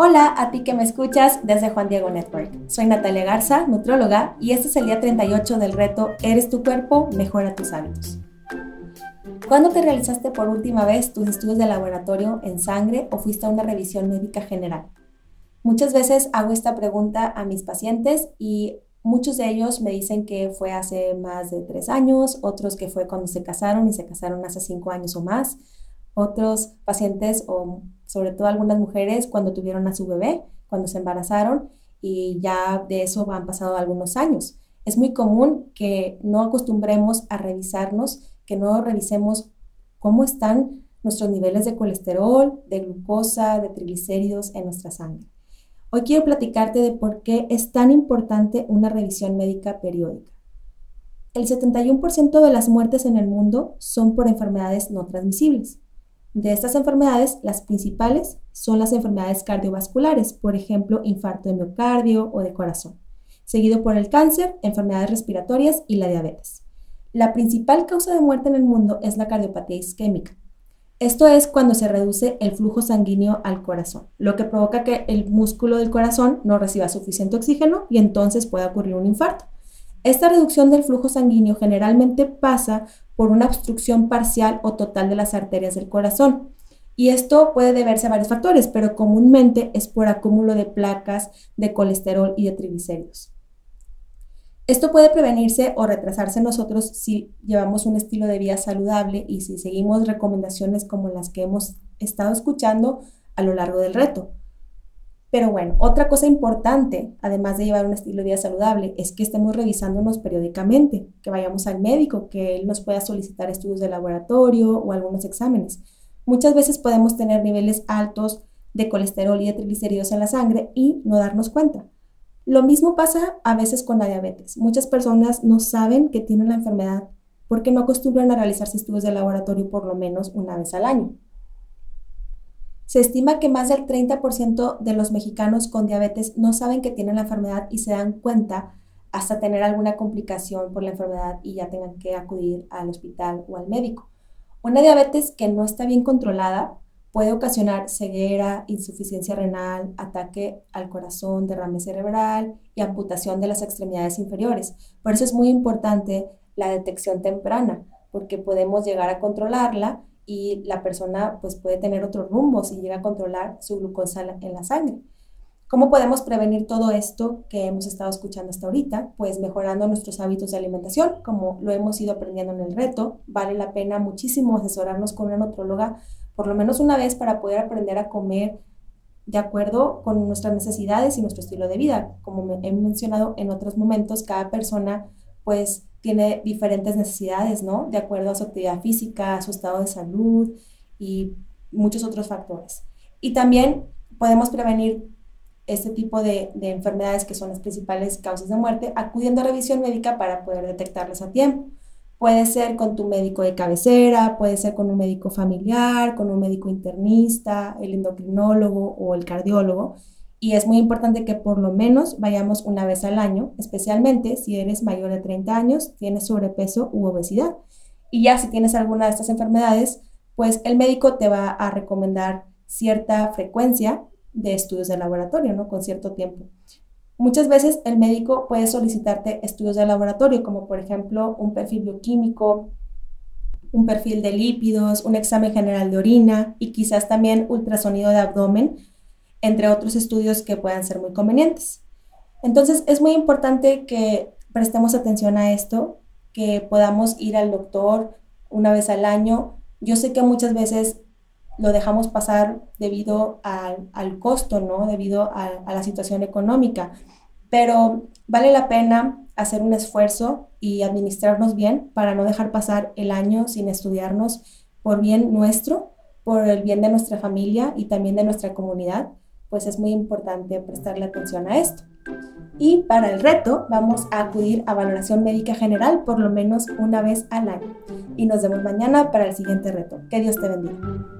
Hola a ti que me escuchas desde Juan Diego Network. Soy Natalia Garza, nutróloga, y este es el día 38 del reto Eres tu cuerpo, mejora tus hábitos. ¿Cuándo te realizaste por última vez tus estudios de laboratorio en sangre o fuiste a una revisión médica general? Muchas veces hago esta pregunta a mis pacientes y muchos de ellos me dicen que fue hace más de tres años, otros que fue cuando se casaron y se casaron hace cinco años o más, otros pacientes o sobre todo algunas mujeres cuando tuvieron a su bebé, cuando se embarazaron y ya de eso han pasado algunos años. Es muy común que no acostumbremos a revisarnos, que no revisemos cómo están nuestros niveles de colesterol, de glucosa, de triglicéridos en nuestra sangre. Hoy quiero platicarte de por qué es tan importante una revisión médica periódica. El 71% de las muertes en el mundo son por enfermedades no transmisibles. De estas enfermedades, las principales son las enfermedades cardiovasculares, por ejemplo, infarto de miocardio o de corazón, seguido por el cáncer, enfermedades respiratorias y la diabetes. La principal causa de muerte en el mundo es la cardiopatía isquémica. Esto es cuando se reduce el flujo sanguíneo al corazón, lo que provoca que el músculo del corazón no reciba suficiente oxígeno y entonces pueda ocurrir un infarto. Esta reducción del flujo sanguíneo generalmente pasa por una obstrucción parcial o total de las arterias del corazón. Y esto puede deberse a varios factores, pero comúnmente es por acúmulo de placas, de colesterol y de triglicéridos. Esto puede prevenirse o retrasarse nosotros si llevamos un estilo de vida saludable y si seguimos recomendaciones como las que hemos estado escuchando a lo largo del reto. Pero bueno, otra cosa importante, además de llevar un estilo de vida saludable, es que estemos revisándonos periódicamente, que vayamos al médico, que él nos pueda solicitar estudios de laboratorio o algunos exámenes. Muchas veces podemos tener niveles altos de colesterol y de triglicéridos en la sangre y no darnos cuenta. Lo mismo pasa a veces con la diabetes. Muchas personas no saben que tienen la enfermedad porque no acostumbran a realizarse estudios de laboratorio por lo menos una vez al año. Se estima que más del 30% de los mexicanos con diabetes no saben que tienen la enfermedad y se dan cuenta hasta tener alguna complicación por la enfermedad y ya tengan que acudir al hospital o al médico. Una diabetes que no está bien controlada puede ocasionar ceguera, insuficiencia renal, ataque al corazón, derrame cerebral y amputación de las extremidades inferiores. Por eso es muy importante la detección temprana, porque podemos llegar a controlarla y la persona pues puede tener otro rumbo si llega a controlar su glucosa en la sangre. ¿Cómo podemos prevenir todo esto que hemos estado escuchando hasta ahorita? Pues mejorando nuestros hábitos de alimentación, como lo hemos ido aprendiendo en el reto. Vale la pena muchísimo asesorarnos con una nutróloga por lo menos una vez para poder aprender a comer de acuerdo con nuestras necesidades y nuestro estilo de vida. Como he mencionado en otros momentos, cada persona pues tiene diferentes necesidades, ¿no? De acuerdo a su actividad física, a su estado de salud y muchos otros factores. Y también podemos prevenir este tipo de, de, enfermedades que son las principales causas de muerte acudiendo a revisión médica para poder detectarlas a tiempo. Puede ser con tu médico de cabecera, puede ser con un médico familiar, con un médico internista, el endocrinólogo o el cardiólogo y es muy importante que por lo menos vayamos una vez al año, especialmente si eres mayor de 30 años, tienes sobrepeso u obesidad. Y ya si tienes alguna de estas enfermedades, pues el médico te va a recomendar cierta frecuencia de estudios de laboratorio, ¿no? Con cierto tiempo. Muchas veces el médico puede solicitarte estudios de laboratorio, como por ejemplo un perfil bioquímico, un perfil de lípidos, un examen general de orina y quizás también ultrasonido de abdomen entre otros estudios que puedan ser muy convenientes. Entonces, es muy importante que prestemos atención a esto, que podamos ir al doctor una vez al año. Yo sé que muchas veces lo dejamos pasar debido al, costo, ¿no? Debido a, a la situación económica, pero vale la pena hacer un esfuerzo y administrarnos bien para no dejar pasar el año sin estudiarnos por bien nuestro, por el bien de nuestra familia y también de nuestra comunidad pues es muy importante prestarle atención a esto. Y para el reto vamos a acudir a valoración médica general por lo menos una vez al año. Y nos vemos mañana para el siguiente reto. Que Dios te bendiga.